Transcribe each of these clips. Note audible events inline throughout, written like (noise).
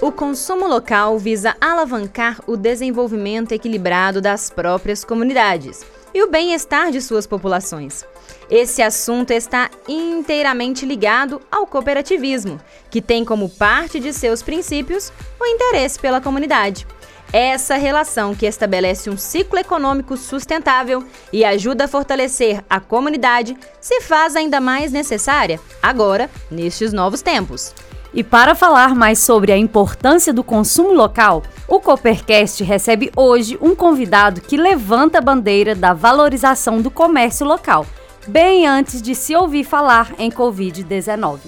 O consumo local visa alavancar o desenvolvimento equilibrado das próprias comunidades e o bem-estar de suas populações. Esse assunto está inteiramente ligado ao cooperativismo, que tem como parte de seus princípios o interesse pela comunidade. Essa relação que estabelece um ciclo econômico sustentável e ajuda a fortalecer a comunidade se faz ainda mais necessária agora, nestes novos tempos. E para falar mais sobre a importância do consumo local, o Coopercast recebe hoje um convidado que levanta a bandeira da valorização do comércio local, bem antes de se ouvir falar em Covid-19.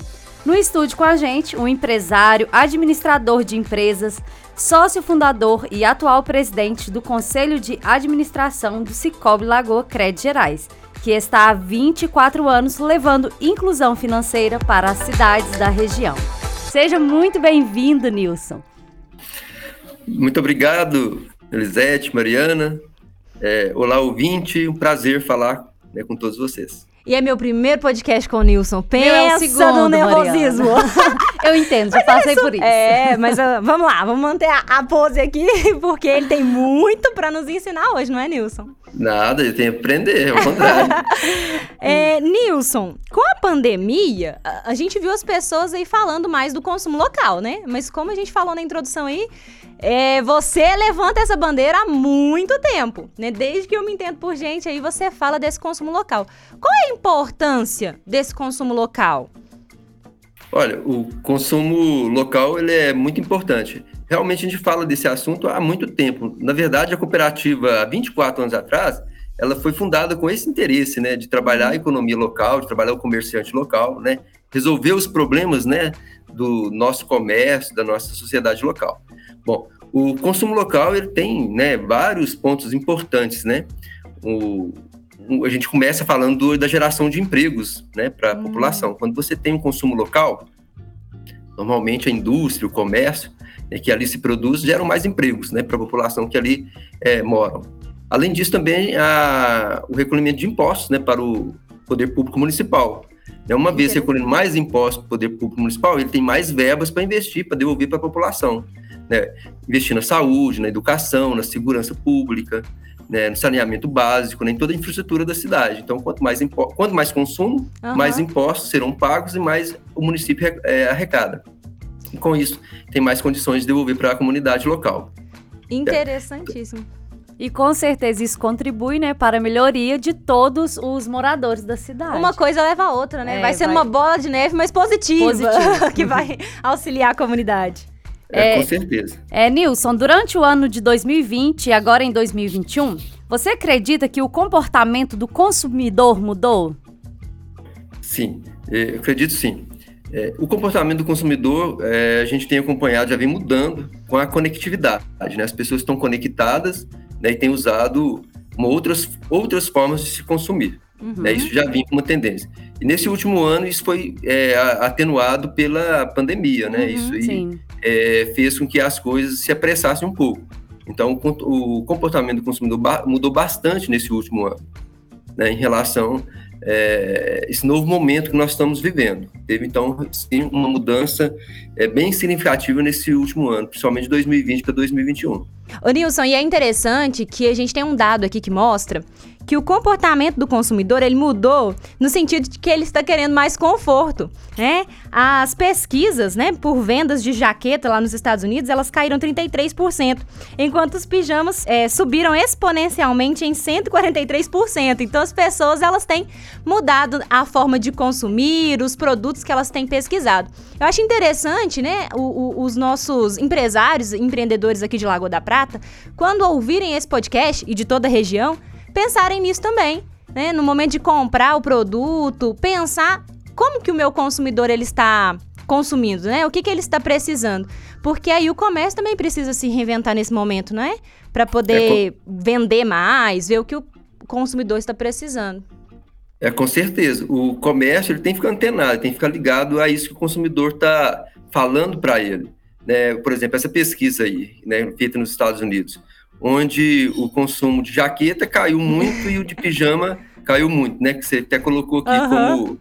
No estúdio com a gente, um empresário, administrador de empresas, sócio fundador e atual presidente do Conselho de Administração do Cicobi Lagoa Crédito Gerais, que está há 24 anos levando inclusão financeira para as cidades da região. Seja muito bem-vindo, Nilson. Muito obrigado, Elisete, Mariana. É, olá, ouvinte, um prazer falar né, com todos vocês. E é meu primeiro podcast com o Nilson. Pensa é o segundo, no nervosismo. (laughs) Eu entendo, já passei por isso. É, mas uh, vamos lá, vamos manter a, a, pose aqui, (laughs) porque ele tem muito para nos ensinar hoje, não é, Nilson? Nada, ele tem que aprender, ao contrário. (laughs) é, Nilson, com a pandemia, a, a gente viu as pessoas aí falando mais do consumo local, né? Mas como a gente falou na introdução aí, é, você levanta essa bandeira há muito tempo, né? Desde que eu me entendo por gente, aí você fala desse consumo local. Qual é a importância desse consumo local? Olha, o consumo local ele é muito importante. Realmente a gente fala desse assunto há muito tempo. Na verdade, a cooperativa, há 24 anos atrás, ela foi fundada com esse interesse, né, de trabalhar a economia local, de trabalhar o comerciante local, né, resolver os problemas, né, do nosso comércio, da nossa sociedade local. Bom, o consumo local ele tem, né, vários pontos importantes, né. O, a gente começa falando da geração de empregos né, para a hum. população. Quando você tem um consumo local, normalmente a indústria, o comércio, né, que ali se produz, geram mais empregos né, para a população que ali é, moram. Além disso, também a, o recolhimento de impostos né, para o poder público municipal. Né, uma vez recolhendo mais impostos para o poder público municipal, ele tem mais verbas para investir, para devolver para a população. Né? Investir na saúde, na educação, na segurança pública, né, no saneamento básico, nem toda a infraestrutura da cidade. Então, quanto mais, quanto mais consumo, uhum. mais impostos serão pagos e mais o município é, arrecada. E com isso, tem mais condições de devolver para a comunidade local. Interessantíssimo. E com certeza isso contribui, né, para a melhoria de todos os moradores da cidade. Uma coisa leva a outra, né? É, vai ser vai... uma bola de neve, mas positiva, positiva. (laughs) que vai auxiliar a comunidade. É, é, com certeza. É, Nilson, durante o ano de 2020 e agora em 2021, você acredita que o comportamento do consumidor mudou? Sim, é, eu acredito sim. É, o comportamento do consumidor, é, a gente tem acompanhado, já vem mudando com a conectividade. Né? As pessoas estão conectadas né, e têm usado outras, outras formas de se consumir. Uhum. Né? Isso já vinha como tendência. E nesse último ano, isso foi é, atenuado pela pandemia. Né? Uhum, isso aí é, fez com que as coisas se apressassem um pouco. Então, o comportamento do consumidor mudou bastante nesse último ano, né, em relação é, esse novo momento que nós estamos vivendo. Teve, então, sim, uma mudança é, bem significativa nesse último ano, principalmente de 2020 para 2021. Ô Nilson, e é interessante que a gente tem um dado aqui que mostra que o comportamento do consumidor ele mudou no sentido de que ele está querendo mais conforto, né? As pesquisas, né, por vendas de jaqueta lá nos Estados Unidos, elas caíram 33%, enquanto os pijamas é, subiram exponencialmente em 143%. Então as pessoas elas têm mudado a forma de consumir, os produtos que elas têm pesquisado. Eu acho interessante, né, o, o, os nossos empresários, empreendedores aqui de Lagoa da Prata, quando ouvirem esse podcast e de toda a região, pensarem nisso também, né? No momento de comprar o produto, pensar como que o meu consumidor ele está consumindo, né? O que, que ele está precisando. Porque aí o comércio também precisa se reinventar nesse momento, não é? Para poder é, com... vender mais, ver o que o consumidor está precisando. É, com certeza. O comércio ele tem que ficar antenado, tem que ficar ligado a isso que o consumidor está falando para ele. Né? Por exemplo, essa pesquisa aí, né, feita nos Estados Unidos onde o consumo de jaqueta caiu muito e o de pijama caiu muito, né? Que você até colocou aqui uhum. como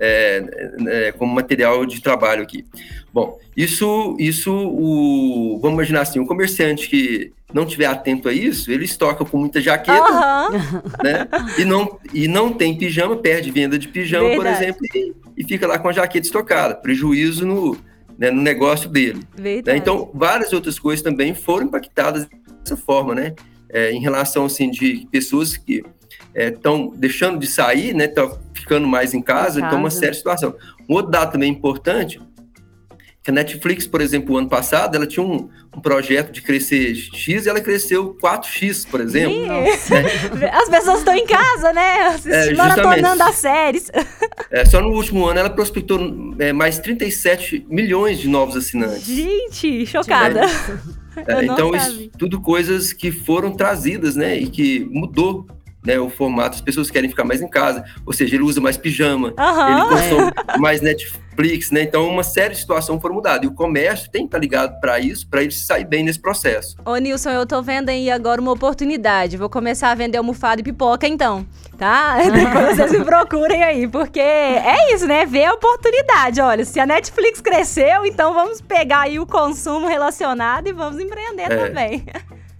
é, é, como material de trabalho aqui. Bom, isso, isso o, vamos imaginar assim, um comerciante que não tiver atento a isso, ele estoca com muita jaqueta, uhum. né? E não, e não tem pijama, perde venda de pijama, Verdade. por exemplo, e, e, fica lá com a jaqueta estocada, prejuízo no, né, no negócio dele. Né? Então, várias outras coisas também foram impactadas dessa forma, né? É, em relação assim de pessoas que estão é, deixando de sair, né? Estão ficando mais em casa, em casa. então uma séria situação. Um outro dado também importante a Netflix, por exemplo, o ano passado, ela tinha um, um projeto de crescer X e ela cresceu 4X, por exemplo. É. (laughs) As pessoas estão em casa, né? É, maratonando as séries. É, só no último ano ela prospectou é, mais 37 milhões de novos assinantes. Gente, chocada. (laughs) É, então, isso, tudo coisas que foram trazidas, né? E que mudou né, o formato, as pessoas querem ficar mais em casa, ou seja, ele usa mais pijama, uhum. ele consome mais Netflix, né? Então, uma série de situações foram mudadas. E o comércio tem que estar ligado para isso, para ele sair bem nesse processo. Ô, Nilson, eu tô vendo aí agora uma oportunidade. Vou começar a vender almofada e pipoca, então. Tá? (laughs) Depois vocês me procurem aí, porque é isso, né? Ver a oportunidade. Olha, se a Netflix cresceu, então vamos pegar aí o consumo relacionado e vamos empreender é. também.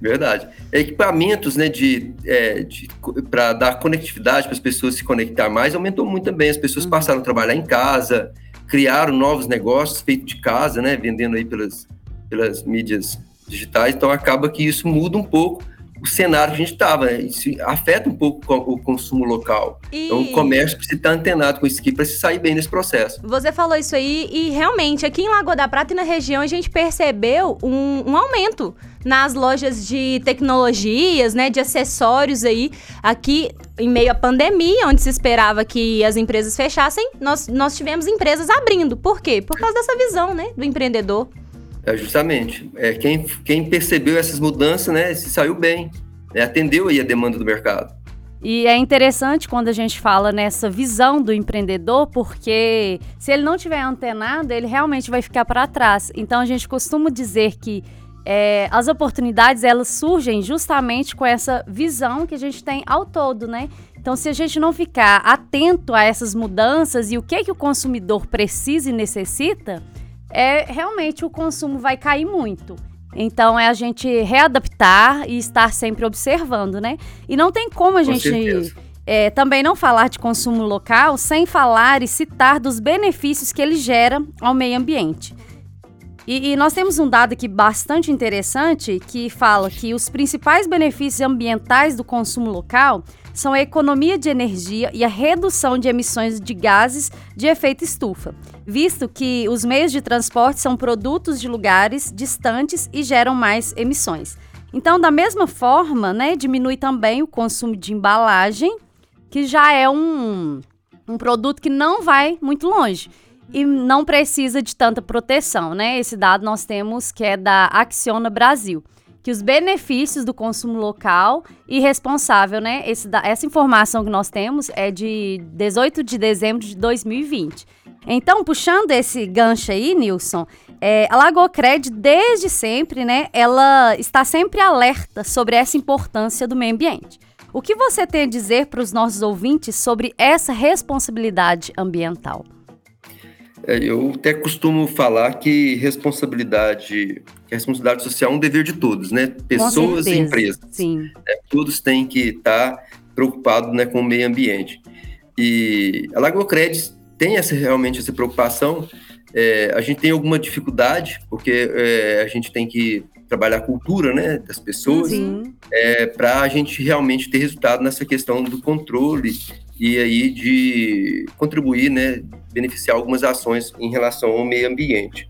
Verdade. Equipamentos, né, de, é, de para dar conectividade para as pessoas se conectar mais, aumentou muito também. As pessoas uhum. passaram a trabalhar em casa, criaram novos negócios feitos de casa, né, vendendo aí pelas, pelas mídias digitais. Então acaba que isso muda um pouco o cenário que a gente estava? Isso afeta um pouco o consumo local. E... Então, o comércio precisa estar antenado com isso aqui para se sair bem nesse processo. Você falou isso aí e realmente aqui em Lagoa da Prata e na região a gente percebeu um, um aumento nas lojas de tecnologias, né, de acessórios aí, aqui em meio à pandemia, onde se esperava que as empresas fechassem, nós, nós tivemos empresas abrindo. Por quê? Por causa dessa visão, né, do empreendedor. É, justamente. É, quem, quem percebeu essas mudanças, né, se saiu bem, né, atendeu aí a demanda do mercado. E é interessante quando a gente fala nessa visão do empreendedor, porque se ele não tiver antenado, ele realmente vai ficar para trás. Então a gente costuma dizer que é, as oportunidades elas surgem justamente com essa visão que a gente tem ao todo, né? Então, se a gente não ficar atento a essas mudanças e o que que o consumidor precisa e necessita, é realmente o consumo vai cair muito. Então é a gente readaptar e estar sempre observando, né? E não tem como a gente é, também não falar de consumo local sem falar e citar dos benefícios que ele gera ao meio ambiente. E, e, nós temos um dado aqui bastante interessante que fala que os principais benefícios ambientais do consumo local são a economia de energia e a redução de emissões de gases de efeito estufa, visto que os meios de transporte são produtos de lugares distantes e geram mais emissões. Então, da mesma forma, né, diminui também o consumo de embalagem, que já é um, um produto que não vai muito longe e não precisa de tanta proteção, né? Esse dado nós temos que é da Acciona Brasil que os benefícios do consumo local e responsável, né? Esse, essa informação que nós temos é de 18 de dezembro de 2020. Então, puxando esse gancho aí, Nilson, é, a Lagocred, desde sempre, né, ela está sempre alerta sobre essa importância do meio ambiente. O que você tem a dizer para os nossos ouvintes sobre essa responsabilidade ambiental? É, eu até costumo falar que responsabilidade, que responsabilidade social é um dever de todos, né? Pessoas e empresas. Sim. É, todos têm que estar preocupados né, com o meio ambiente. E a Lagocred tem essa, realmente essa preocupação. É, a gente tem alguma dificuldade, porque é, a gente tem que trabalhar a cultura né, das pessoas é, para a gente realmente ter resultado nessa questão do controle e aí de contribuir, né, beneficiar algumas ações em relação ao meio ambiente.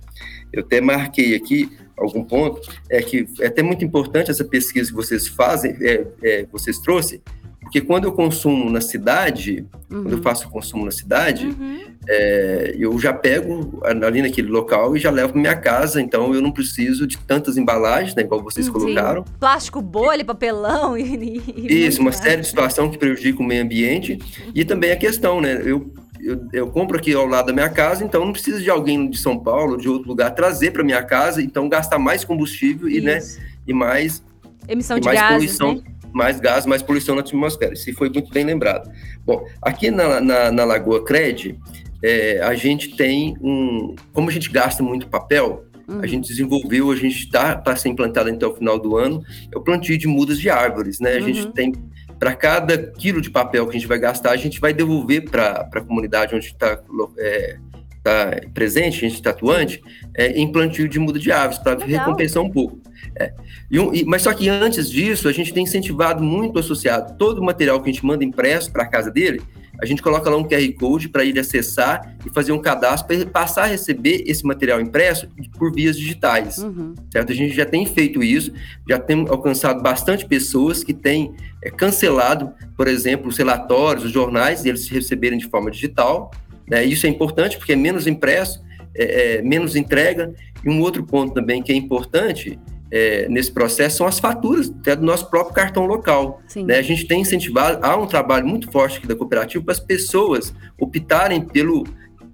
Eu até marquei aqui algum ponto, é que é até muito importante essa pesquisa que vocês fazem, é, é, vocês trouxeram, porque quando eu consumo na cidade, uhum. quando eu uhum. faço consumo na cidade, uhum. é, eu já pego ali naquele local e já levo para minha casa, então eu não preciso de tantas embalagens, né, igual vocês Sim. colocaram. Plástico, bolha, papelão e... e Isso, uma série de situações que prejudicam o meio ambiente. E também a questão, né, eu, eu, eu, compro aqui ao lado da minha casa, então não preciso de alguém de São Paulo, de outro lugar, trazer para minha casa, então gastar mais combustível e, né, e mais... Emissão e de mais gases, poluição, né? Mais gás, mais poluição na atmosfera. Isso foi muito bem lembrado. Bom, aqui na, na, na Lagoa Cred, é, a gente tem um. Como a gente gasta muito papel, uhum. a gente desenvolveu, a gente está para ser implantado até o final do ano, é o plantio de mudas de árvores, né? A uhum. gente tem. Para cada quilo de papel que a gente vai gastar, a gente vai devolver para a comunidade onde está é, tá presente, a gente está atuante, é, em plantio de muda de árvores, para recompensar um pouco. É. E e, mas só que antes disso, a gente tem incentivado muito o associado. Todo o material que a gente manda impresso para a casa dele, a gente coloca lá um QR Code para ele acessar e fazer um cadastro para ele passar a receber esse material impresso por vias digitais. Uhum. Certo? A gente já tem feito isso, já tem alcançado bastante pessoas que têm é, cancelado, por exemplo, os relatórios, os jornais, eles receberem de forma digital. Né? Isso é importante porque é menos impresso, é, é, menos entrega. E um outro ponto também que é importante é, nesse processo são as faturas até do nosso próprio cartão local. Né? A gente tem incentivado, há um trabalho muito forte aqui da cooperativa para as pessoas optarem pelo,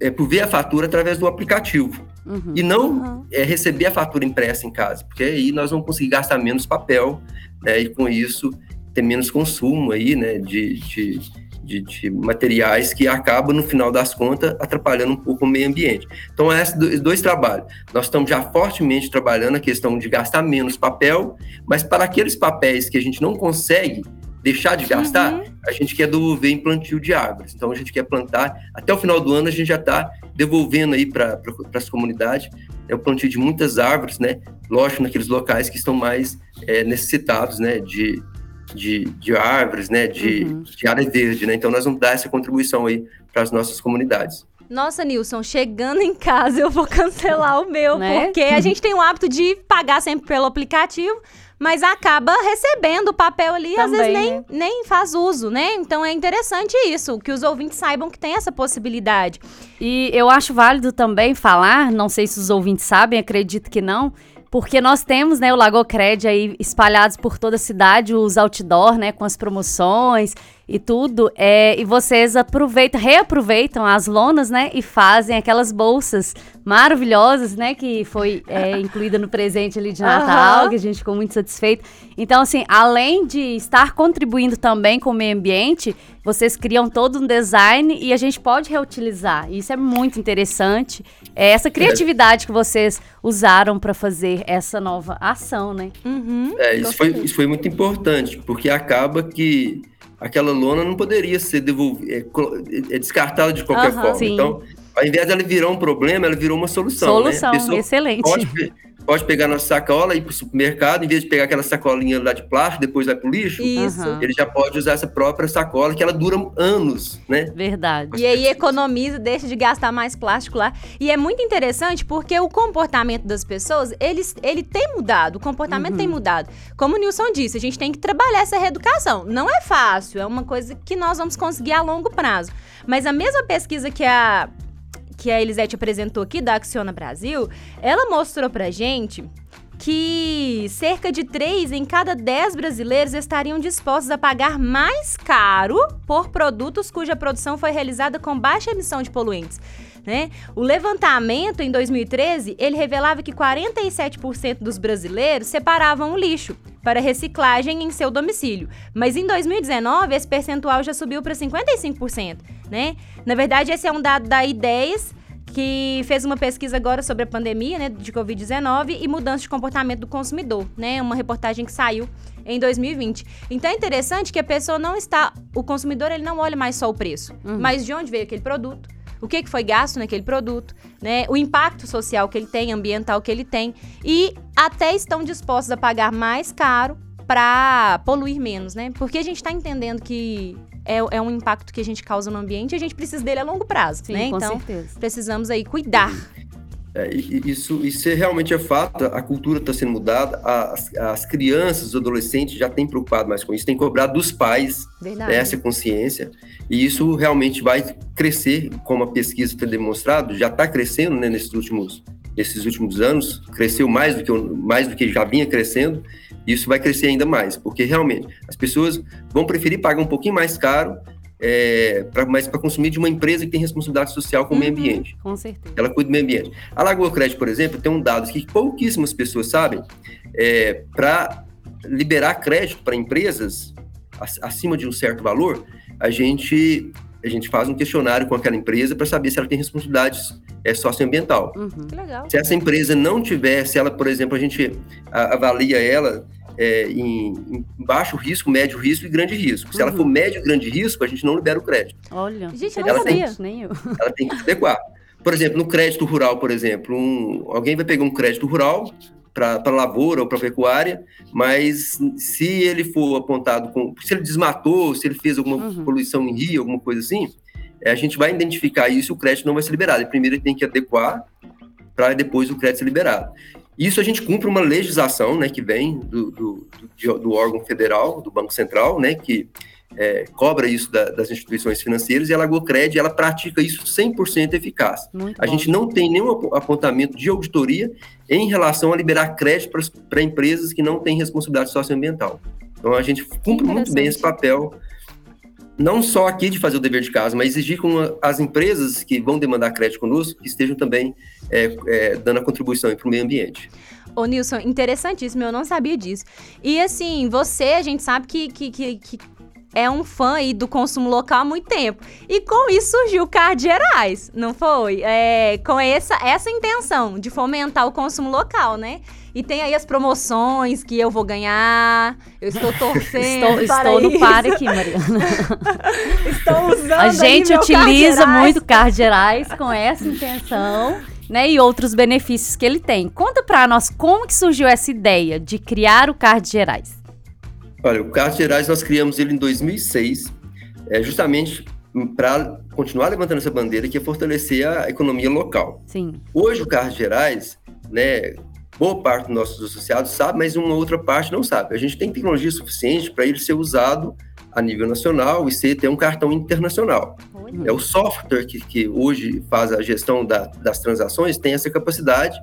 é, por ver a fatura através do aplicativo. Uhum. E não uhum. é, receber a fatura impressa em casa, porque aí nós vamos conseguir gastar menos papel, né? E com isso ter menos consumo aí, né? de, de de, de, materiais que acabam, no final das contas, atrapalhando um pouco o meio ambiente. Então, esses dois, dois trabalhos. Nós estamos já fortemente trabalhando a questão de gastar menos papel, mas para aqueles papéis que a gente não consegue deixar de gastar, uhum. a gente quer devolver em plantio de árvores. Então, a gente quer plantar, até o final do ano, a gente já está devolvendo aí para pra, as comunidades é o plantio de muitas árvores, né? Lógico, naqueles locais que estão mais é, necessitados, né? De, de, de árvores, né, de, uhum. de área verde, né? Então nós vamos dar essa contribuição aí para as nossas comunidades. Nossa, Nilson, chegando em casa eu vou cancelar o meu, né? porque a gente tem o hábito de pagar sempre pelo aplicativo, mas acaba recebendo o papel ali, Também, às vezes nem, né? nem faz uso, né? Então é interessante isso, que os ouvintes saibam que tem essa possibilidade. E eu acho válido também falar, não sei se os ouvintes sabem, acredito que não, porque nós temos, né, o Lagocred aí espalhados por toda a cidade, os outdoor, né, com as promoções e tudo, é, e vocês aproveitam, reaproveitam as lonas, né, e fazem aquelas bolsas maravilhosas, né, que foi é, (laughs) incluída no presente ali de Natal, uhum. que a gente ficou muito satisfeito. Então, assim, além de estar contribuindo também com o meio ambiente, vocês criam todo um design e a gente pode reutilizar. Isso é muito interessante. É essa criatividade que vocês usaram para fazer essa nova ação, né? Uhum, é, isso foi, isso foi muito importante, porque acaba que aquela lona não poderia ser devolvida, é, é descartada de qualquer uhum, forma. Sim. Então, ao invés dela virar um problema, ela virou uma solução. Né? Solução, né? excelente. Pode, pode pegar nossa sacola e ir para o supermercado, em vez de pegar aquela sacolinha lá de plástico, depois vai para o lixo, Isso. ele já pode usar essa própria sacola, que ela dura anos, né? Verdade. E aí economiza, deixa de gastar mais plástico lá. E é muito interessante porque o comportamento das pessoas, ele, ele tem mudado, o comportamento uhum. tem mudado. Como o Nilson disse, a gente tem que trabalhar essa reeducação. Não é fácil, é uma coisa que nós vamos conseguir a longo prazo. Mas a mesma pesquisa que a que a Elisete apresentou aqui da Acciona Brasil, ela mostrou pra gente que cerca de 3 em cada 10 brasileiros estariam dispostos a pagar mais caro por produtos cuja produção foi realizada com baixa emissão de poluentes. Né? O levantamento em 2013, ele revelava que 47% dos brasileiros separavam o lixo para reciclagem em seu domicílio, mas em 2019 esse percentual já subiu para 55%, né? Na verdade, esse é um dado da Ideias que fez uma pesquisa agora sobre a pandemia né, de Covid-19 e mudança de comportamento do consumidor, né? Uma reportagem que saiu em 2020. Então é interessante que a pessoa não está, o consumidor ele não olha mais só o preço, uhum. mas de onde veio aquele produto, o que, que foi gasto naquele produto, né? O impacto social que ele tem, ambiental que ele tem e até estão dispostos a pagar mais caro para poluir menos, né? Porque a gente está entendendo que é, é, um impacto que a gente causa no ambiente e a gente precisa dele a longo prazo, Sim, né? Com então, certeza. precisamos aí cuidar. É, isso, isso é realmente é fato, a cultura está sendo mudada, as, as crianças, os adolescentes já têm preocupado mais com isso, têm cobrado dos pais né, essa consciência, e isso realmente vai crescer, como a pesquisa tem demonstrado, já está crescendo né, nesses, últimos, nesses últimos anos, cresceu mais do, que, mais do que já vinha crescendo, isso vai crescer ainda mais, porque realmente as pessoas vão preferir pagar um pouquinho mais caro, é, pra, mas para consumir de uma empresa que tem responsabilidade social com uhum, o meio uhum, ambiente. Com certeza. Ela cuida do meio ambiente. A Lagoa Crédito, por exemplo, tem um dado que pouquíssimas pessoas sabem, é, para liberar crédito para empresas acima de um certo valor, a gente A gente faz um questionário com aquela empresa para saber se ela tem responsabilidade é, socioambiental. Uhum. Que legal. Se essa empresa não tiver, se ela, por exemplo, a gente avalia ela é, em, em, baixo risco, médio risco e grande risco. Se uhum. ela for médio e grande risco, a gente não libera o crédito. Olha, gente, eu não ela sabia. Tem, nem eu. Ela tem que adequar. Por exemplo, no crédito rural, por exemplo, um, alguém vai pegar um crédito rural para lavoura ou para pecuária, mas se ele for apontado com. Se ele desmatou, se ele fez alguma uhum. poluição em rio, alguma coisa assim, é, a gente vai identificar isso e o crédito não vai ser liberado. primeiro ele tem que adequar para depois o crédito ser liberado. Isso a gente cumpre uma legislação, né, que vem do, do, do, do órgão federal, do Banco Central, né, que é, cobra isso da, das instituições financeiras e a Lagoa Cred, ela pratica isso 100% eficaz. Muito a bom. gente não tem nenhum apontamento de auditoria em relação a liberar crédito para empresas que não têm responsabilidade socioambiental. Então a gente cumpre muito bem esse papel não só aqui de fazer o dever de casa, mas exigir com as empresas que vão demandar crédito conosco que estejam também é, é, dando a contribuição para o meio ambiente. Ô, Nilson, interessantíssimo, eu não sabia disso. E assim, você, a gente sabe que, que, que, que é um fã aí do consumo local há muito tempo. E com isso surgiu o Card Gerais, não foi? É, com essa, essa intenção de fomentar o consumo local, né? E tem aí as promoções que eu vou ganhar. Eu estou (laughs) torcendo. estou estou no par aqui, (laughs) Mariana. estou usando. A gente utiliza muito Card Gerais com essa intenção. Né, e outros benefícios que ele tem. Conta para nós como que surgiu essa ideia de criar o Card Gerais. Olha, o Card Gerais nós criamos ele em 2006, é, justamente para continuar levantando essa bandeira que é fortalecer a economia local. Sim. Hoje o Card Gerais, né, boa parte dos nossos associados sabe, mas uma outra parte não sabe. A gente tem tecnologia suficiente para ele ser usado a nível nacional e ser ter um cartão internacional. É o software que, que hoje faz a gestão da, das transações tem essa capacidade,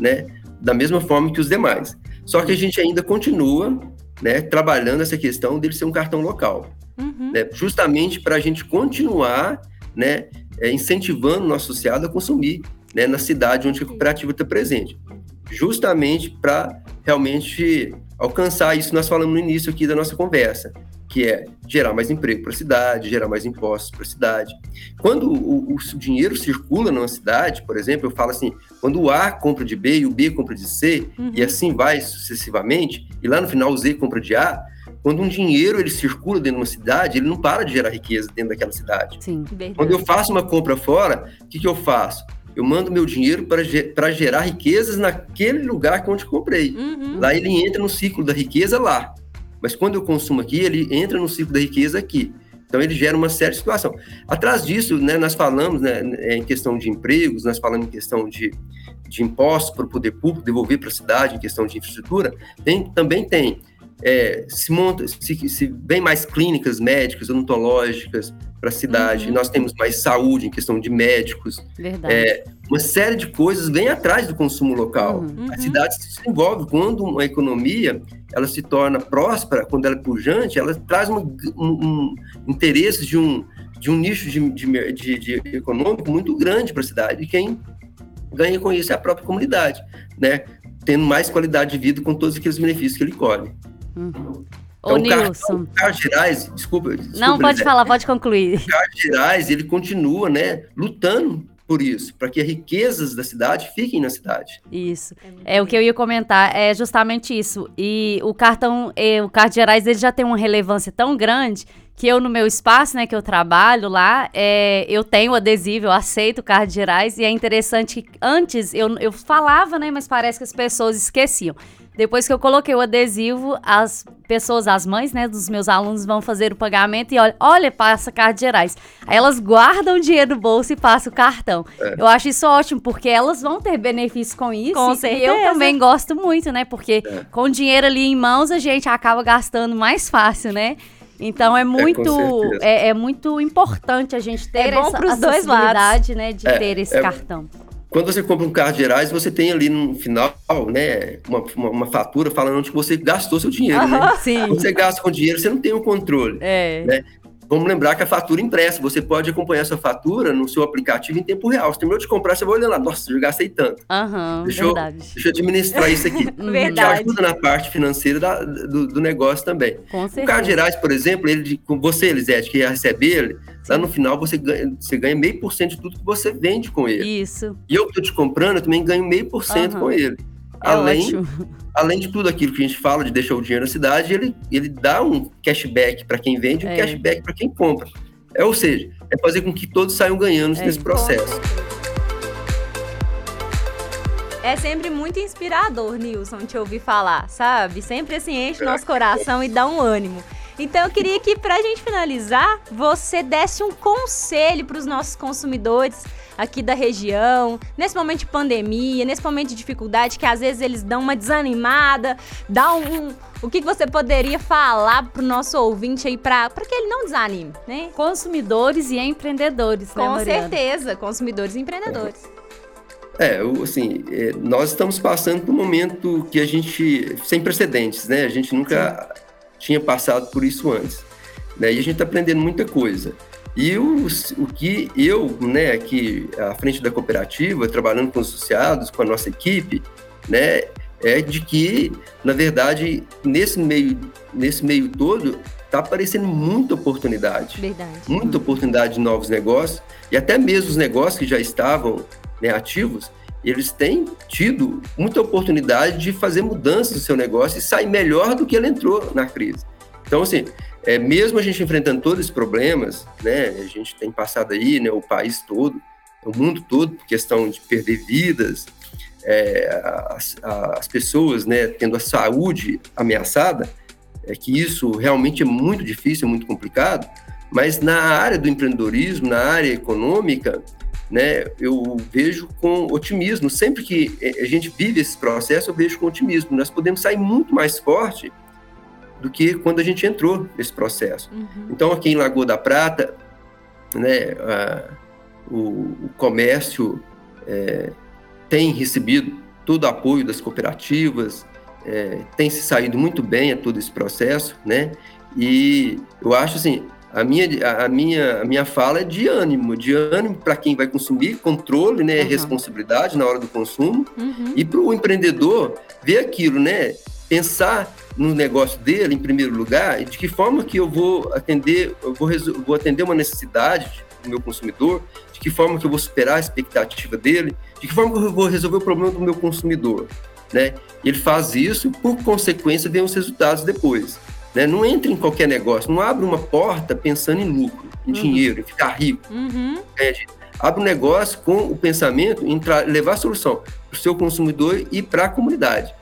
né, da mesma forma que os demais. Só que a gente ainda continua, né, trabalhando essa questão dele ser um cartão local, uhum. né, justamente para a gente continuar, né, é, incentivando o nosso associado a consumir, né, na cidade onde a cooperativa está presente justamente para realmente alcançar isso que nós falamos no início aqui da nossa conversa, que é gerar mais emprego para a cidade, gerar mais impostos para a cidade. Quando o, o, dinheiro circula numa cidade, por exemplo, eu falo assim, quando o A compra de B e o B compra de C, uhum. e assim vai sucessivamente, e lá no final o Z compra de A, quando um dinheiro ele circula dentro de uma cidade, ele não para de gerar riqueza dentro daquela cidade. Sim, quando eu faço uma compra fora, o que, que eu faço? eu mando meu dinheiro para gerar riquezas naquele lugar onde comprei. Uhum. Lá ele entra no ciclo da riqueza lá. Mas quando eu consumo aqui, ele entra no ciclo da riqueza aqui. Então ele gera uma certa situação. Atrás disso, né, nós falamos né, em questão de empregos, nós falamos em questão de, de impostos para o poder público devolver para a cidade, em questão de infraestrutura, tem, também tem é, se monta, se, se vem mais clínicas médicas, odontológicas para a cidade, uhum. nós temos mais saúde em questão de médicos. É, uma série de coisas vem atrás do consumo local. Uhum. A cidade se desenvolve quando uma economia ela se torna próspera, quando ela é pujante, ela traz um, um, um interesse de um, de um nicho de, de, de, de econômico muito grande para a cidade. E quem ganha com isso é a própria comunidade, né? tendo mais qualidade de vida com todos aqueles benefícios que ele colhe. Então, Ô, Nilson. Carlos Gerais, desculpa, desculpa. Não, pode falar, pode concluir. O Carlos Gerais, ele continua, né, lutando por isso, para que as riquezas da cidade fiquem na cidade. Isso. É o que eu ia comentar, é justamente isso. E o cartão, o Carlos Gerais, ele já tem uma relevância tão grande que eu no meu espaço, né, que eu trabalho lá, é, eu tenho adesivo, eu aceito Carlos Gerais e é interessante que antes eu, eu falava, né, mas parece que as pessoas esqueciam. Depois que eu coloquei o adesivo, as pessoas, as mães, né, dos meus alunos vão fazer o pagamento e olha, olha, passa cartas gerais. Aí elas guardam o dinheiro no bolso e passam o cartão. É. Eu acho isso ótimo, porque elas vão ter benefícios com isso. Com certeza. E eu também gosto muito, né? Porque é. com o dinheiro ali em mãos, a gente acaba gastando mais fácil, né? Então é, é muito é, é, é, muito importante a gente ter é bom essa acessibilidade, né, de é, ter esse é cartão. Quando você compra um carro gerais, você tem ali no final, né, uma, uma, uma fatura falando onde você gastou seu dinheiro, né? Sim. Quando você gasta com dinheiro, você não tem o controle. É. Né? Vamos lembrar que a fatura impressa, você pode acompanhar sua fatura no seu aplicativo em tempo real. Você terminou de comprar, você vai olhando lá, nossa, eu gastei tanto. Uhum, deixa, verdade. Eu, deixa eu administrar isso aqui. (laughs) verdade. Te ajuda na parte financeira da, do, do, negócio também. Com certeza. O Carlos Gerais, por exemplo, ele, com você, Elisete, que ia receber ele, Sim. lá no final você ganha, você ganha meio por cento de tudo que você vende com ele. Isso. E eu que tô te comprando, eu também ganho meio por cento com ele. É além, ótimo. além de tudo aquilo que a gente fala de deixar o dinheiro na cidade, ele, ele dá um cashback para quem vende e um É. cashback para quem compra. É, ou seja, é fazer com que todos saiam ganhando É. nesse processo. É sempre muito inspirador, Nilson, te ouvir falar, sabe? Sempre assim enche nosso coração e dá um ânimo. Então eu queria que, pra gente finalizar, você desse um conselho para os nossos consumidores aqui da região, nesse momento de pandemia, nesse momento de dificuldade, que às vezes eles dão uma desanimada, dá um. O que você poderia falar pro nosso ouvinte aí para que ele não desanime, né? Consumidores e empreendedores, né, Com Mariana? certeza, consumidores e empreendedores. É, o- assim, é, nós estamos passando por um momento que a gente, sem precedentes, né? A gente nunca tinha passado por isso antes. Né? E a gente está aprendendo muita coisa. E o, o que eu, né, aqui à frente da cooperativa, trabalhando com os associados, com a nossa equipe, né, é de que, na verdade, nesse meio, nesse meio todo, está aparecendo muita oportunidade Verdade. muita oportunidade de novos negócios e até mesmo os negócios que já estavam né, ativos, eles têm tido muita oportunidade de fazer mudanças no seu negócio e sair melhor do que ele entrou na crise. Então, assim, é, mesmo a gente enfrentando todos esses problemas, né, a gente tem passado aí, né, o país todo, o mundo todo, por questão de perder vidas, é, as, as pessoas, né, tendo a saúde ameaçada, é que isso realmente é muito difícil, é muito complicado, mas na área do empreendedorismo, na área econômica, né, eu vejo com otimismo. Sempre que eh, a gente vive esse processo, eu vejo com otimismo. Nós podemos sair muito mais forte do que quando a gente entrou nesse processo. Uhum. Então, aqui em Lagoa da Prata, né, a- o, o comércio eh, tem recebido todo o apoio das cooperativas, eh, tem se saído muito bem a todo esse processo, né? E eu acho assim, a minha, a minha, a minha fala é de ânimo, de ânimo para quem vai consumir, controle, né, Uhum. responsabilidade na hora do consumo, Uhum. e para o empreendedor ver aquilo, né? Pensar no negócio dele em primeiro lugar e de que forma que eu vou atender, eu vou, vou atender uma necessidade do meu consumidor, de que forma que eu vou superar a expectativa dele, de que forma que eu vou resolver o problema do meu consumidor, né? Ele faz isso, por consequência, vem os resultados depois. Né? Não entre em qualquer negócio, não abre uma porta pensando em lucro, em Uhum. dinheiro, em ficar rico Uhum. entende? Abre um negócio com o pensamento em levar a solução para o seu consumidor e para a comunidade.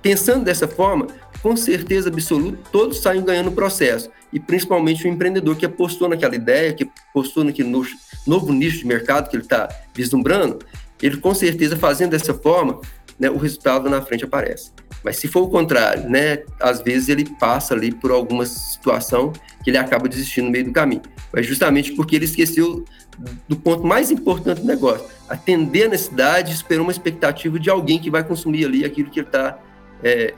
Pensando dessa forma, com certeza absoluta, todos saem ganhando no processo. E principalmente o empreendedor que apostou naquela ideia, que apostou naquele no- novo nicho de mercado que ele está vislumbrando, ele com certeza fazendo dessa forma, né, o resultado na frente aparece. Mas se for o contrário, né, às vezes ele passa ali por alguma situação que ele acaba desistindo no meio do caminho. Mas justamente porque ele esqueceu do ponto mais importante do negócio, atender a necessidade, esperar uma expectativa de alguém que vai consumir ali aquilo que ele está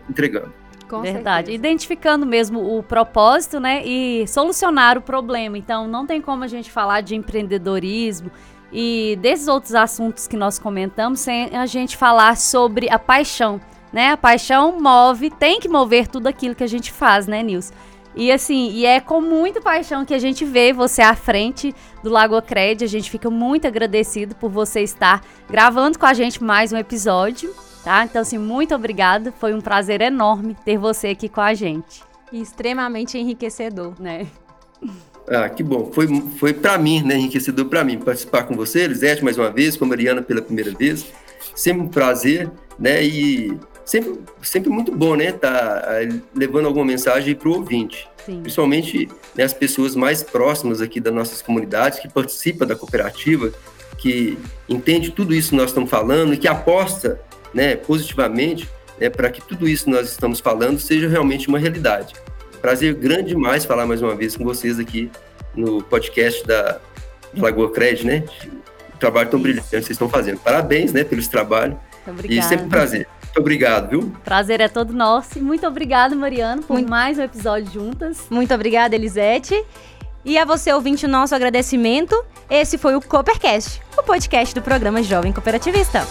entregando. Com Verdade. certeza. Identificando mesmo o propósito, né? E solucionar o problema. Então, não tem como a gente falar de empreendedorismo e desses outros assuntos que nós comentamos sem a gente falar sobre a paixão, né? A paixão move, tem que mover tudo aquilo que a gente faz, né, Nils? E assim, e é com muita paixão que a gente vê você à frente do Lago Cred. A gente fica muito agradecido por você estar gravando com a gente mais um episódio tá? Então, assim, muito obrigada. Foi um prazer enorme ter você aqui com a gente, E extremamente enriquecedor. né? Ah, que bom. Foi, foi para mim, né, enriquecedor para mim, participar com você, Elisete, mais uma vez, com a Mariana pela primeira vez. Sempre um prazer, né, e sempre, sempre muito bom, né, tá ah, levando alguma mensagem para o ouvinte. Sim. Principalmente né, as pessoas mais próximas aqui das nossas comunidades, que participam da cooperativa, que entende tudo isso que nós estamos falando e que aposta né, positivamente né, para que tudo isso que nós estamos falando seja realmente uma realidade. Prazer grande demais falar mais uma vez com vocês aqui no podcast da Lagoa Cred, né? O trabalho tão Isso. brilhante que vocês estão fazendo. Parabéns, né, pelo esse trabalho. Muito E obrigada. sempre um prazer. Muito obrigado, viu? Prazer é todo nosso. E muito obrigada, Mariano, por Muito- mais um episódio juntas. Muito obrigada, Elisete. E a você, ouvinte, o nosso agradecimento. Esse foi o Coopercast, o podcast do programa Jovem Cooperativista.